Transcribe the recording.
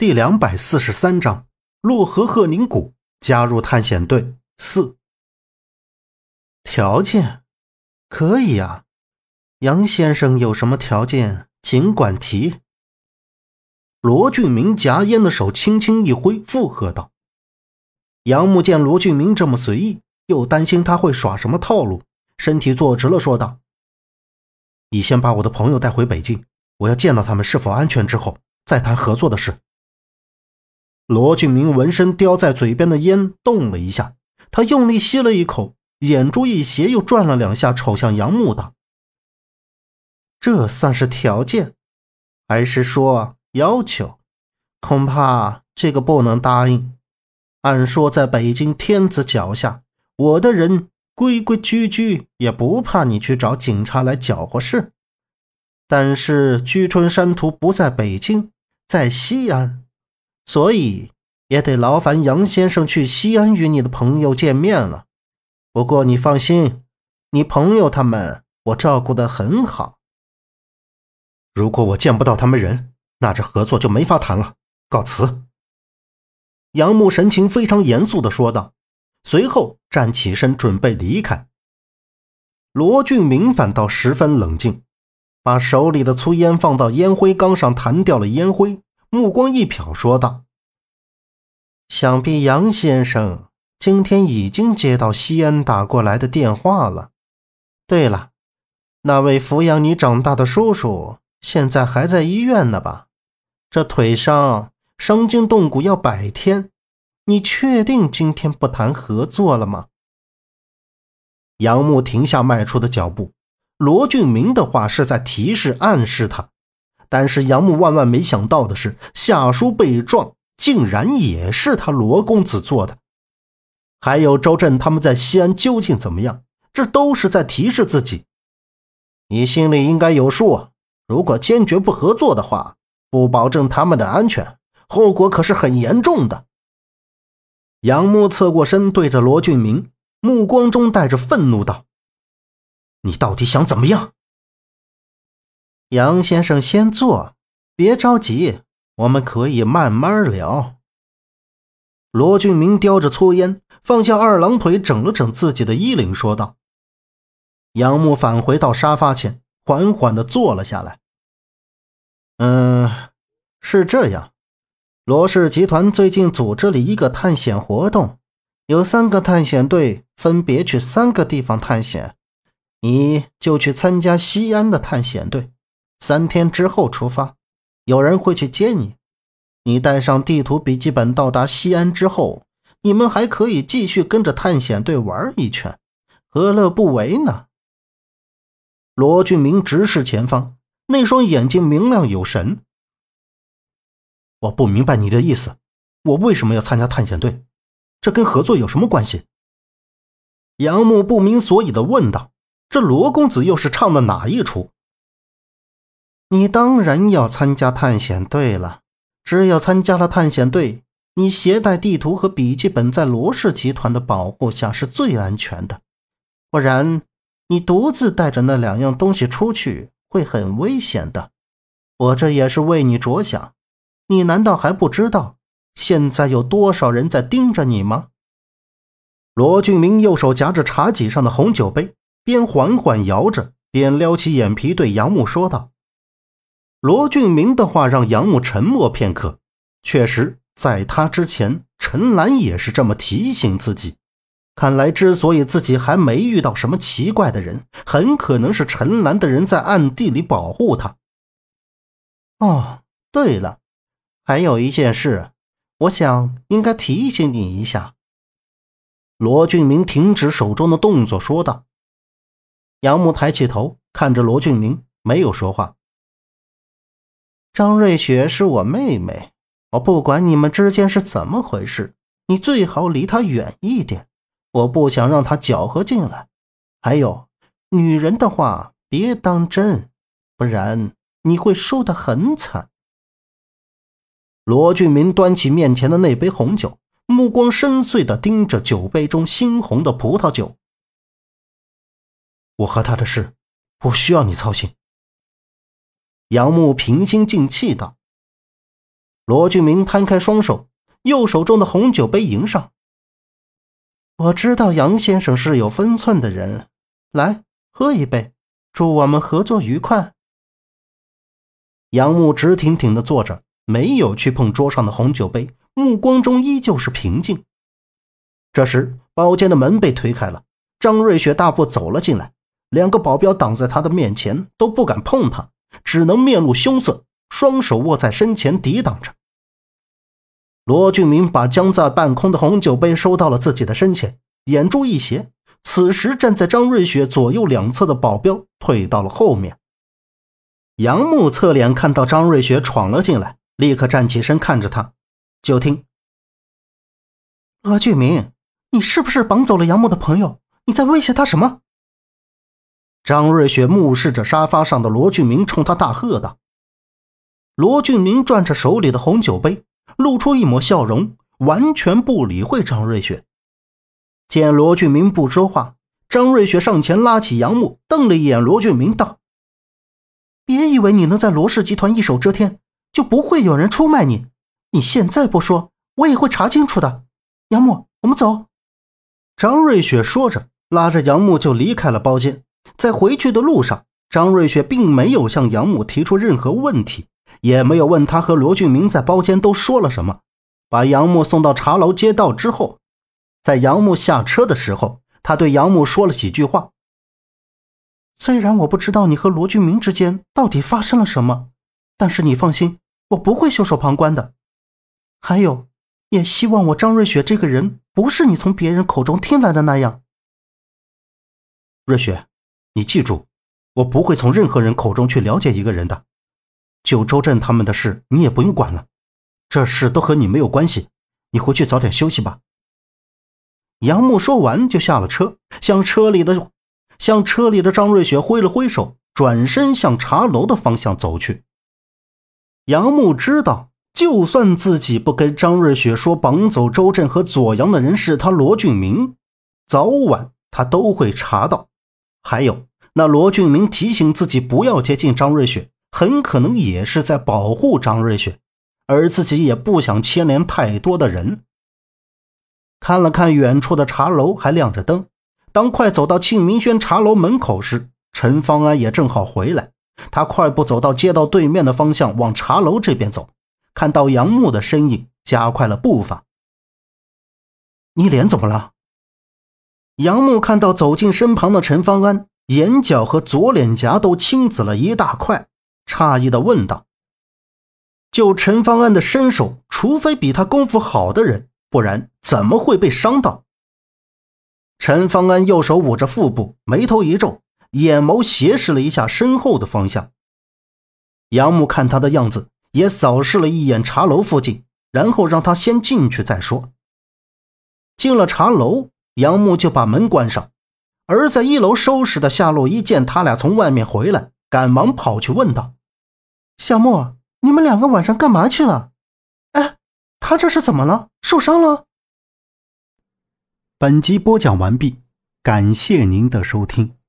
第两百四十三章：洛河鹤宁谷加入探险队四。条件可以啊，杨先生有什么条件，尽管提。罗俊明夹烟的手轻轻一挥，附和道：“杨木见罗俊明这么随意，又担心他会耍什么套路，身体坐直了，说道：‘你先把我的朋友带回北京，我要见到他们是否安全之后，再谈合作的事。’”罗俊明闻声叼在嘴边的烟动了一下，他用力吸了一口，眼珠一斜，又转了两下，瞅向杨木道：“这算是条件，还是说要求？恐怕这个不能答应。按说在北京天子脚下，我的人规规矩矩，也不怕你去找警察来搅和事。但是居春山图不在北京，在西安。”所以也得劳烦杨先生去西安与你的朋友见面了。不过你放心，你朋友他们我照顾得很好。如果我见不到他们人，那这合作就没法谈了。告辞。杨木神情非常严肃地说道，随后站起身准备离开。罗俊明反倒十分冷静，把手里的粗烟放到烟灰缸上，弹掉了烟灰。目光一瞟，说道：“想必杨先生今天已经接到西安打过来的电话了。对了，那位抚养你长大的叔叔现在还在医院呢吧？这腿伤伤筋动骨要百天，你确定今天不谈合作了吗？”杨木停下迈出的脚步，罗俊明的话是在提示、暗示他。但是杨木万万没想到的是，夏叔被撞竟然也是他罗公子做的。还有周震他们在西安究竟怎么样？这都是在提示自己。你心里应该有数。如果坚决不合作的话，不保证他们的安全，后果可是很严重的。杨木侧过身，对着罗俊明，目光中带着愤怒道：“你到底想怎么样？”杨先生，先坐，别着急，我们可以慢慢聊。罗俊明叼着粗烟，放下二郎腿，整了整自己的衣领，说道：“杨木返回到沙发前，缓缓地坐了下来。嗯，是这样，罗氏集团最近组织了一个探险活动，有三个探险队分别去三个地方探险，你就去参加西安的探险队。”三天之后出发，有人会去接你。你带上地图笔记本到达西安之后，你们还可以继续跟着探险队玩一圈，何乐不为呢？罗俊明直视前方，那双眼睛明亮有神。我不明白你的意思，我为什么要参加探险队？这跟合作有什么关系？杨木不明所以的问道：“这罗公子又是唱的哪一出？”你当然要参加探险队了。只有参加了探险队，你携带地图和笔记本，在罗氏集团的保护下是最安全的。不然，你独自带着那两样东西出去会很危险的。我这也是为你着想。你难道还不知道现在有多少人在盯着你吗？罗俊明右手夹着茶几上的红酒杯，边缓缓摇着，边撩起眼皮，对杨木说道。罗俊明的话让杨木沉默片刻。确实，在他之前，陈兰也是这么提醒自己。看来，之所以自己还没遇到什么奇怪的人，很可能是陈兰的人在暗地里保护他。哦，对了，还有一件事，我想应该提醒你一下。罗俊明停止手中的动作，说道。杨木抬起头，看着罗俊明，没有说话。张瑞雪是我妹妹，我不管你们之间是怎么回事，你最好离她远一点，我不想让她搅和进来。还有，女人的话别当真，不然你会输得很惨。罗俊明端起面前的那杯红酒，目光深邃地盯着酒杯中猩红的葡萄酒。我和他的事，不需要你操心。杨木平心静气道：“罗俊明摊开双手，右手中的红酒杯迎上。我知道杨先生是有分寸的人，来喝一杯，祝我们合作愉快。杨木直挺挺的坐着，没有去碰桌上的红酒杯，目光中依旧是平静。这时，包间的门被推开了，张瑞雪大步走了进来，两个保镖挡在他的面前，都不敢碰他，只能面露凶色，双手握在身前抵挡着。罗俊明把将在半空的红酒杯收到了自己的身前，眼珠一斜，此时站在张瑞雪左右两侧的保镖退到了后面。杨木侧脸看到张瑞雪闯了进来，立刻站起身看着他，就听：“罗俊明，你是不是绑走了杨木的朋友？你在威胁他什么？”张瑞雪目视着沙发上的罗俊明，冲他大喝道：“罗俊明转着手里的红酒杯。”露出一抹笑容，完全不理会张瑞雪。见罗俊明不说话，张瑞雪上前拉起杨木，瞪了一眼罗俊明，道：“别以为你能在罗氏集团一手遮天，就不会有人出卖你。你现在不说，我也会查清楚的。”杨木，我们走。张瑞雪说着，拉着杨木就离开了包间。在回去的路上，张瑞雪并没有向杨母提出任何问题。也没有问他和罗俊明在包间都说了什么。把杨木送到茶楼街道之后，在杨木下车的时候，他对杨木说了几句话。虽然我不知道你和罗俊明之间到底发生了什么，但是你放心，我不会袖手旁观的。还有，也希望我张瑞雪这个人不是你从别人口中听来的那样。瑞雪，你记住，我不会从任何人口中去了解一个人的。九州镇他们的事你也不用管了，这事都和你没有关系，你回去早点休息吧。杨木说完就下了车，向车里的向车里的张瑞雪挥了挥手，转身向茶楼的方向走去。杨木知道，就算自己不跟张瑞雪说绑走周震和左阳的人是他罗俊明，早晚他都会查到。还有那罗俊明提醒自己不要接近张瑞雪。很可能也是在保护张瑞雪，而自己也不想牵连太多的人。看了看远处的茶楼，还亮着灯。当快走到庆明轩茶楼门口时，陈方安也正好回来。他快步走到街道对面的方向，往茶楼这边走。看到杨木的身影，加快了步伐。你脸怎么了？杨木看到走近身旁的陈方安，眼角和左脸颊都青紫了一大块。诧异的问道：“就陈方安的身手，除非比他功夫好的人，不然怎么会被伤到？”陈方安右手捂着腹部，眉头一皱，眼眸斜视了一下身后的方向。杨木看他的样子，也扫视了一眼茶楼附近，然后让他先进去再说。进了茶楼，杨木就把门关上，而在一楼收拾的夏洛伊见他俩从外面回来，赶忙跑去问道。夏沫，你们两个晚上干嘛去了？哎，他这是怎么了？受伤了？本集播讲完毕，感谢您的收听。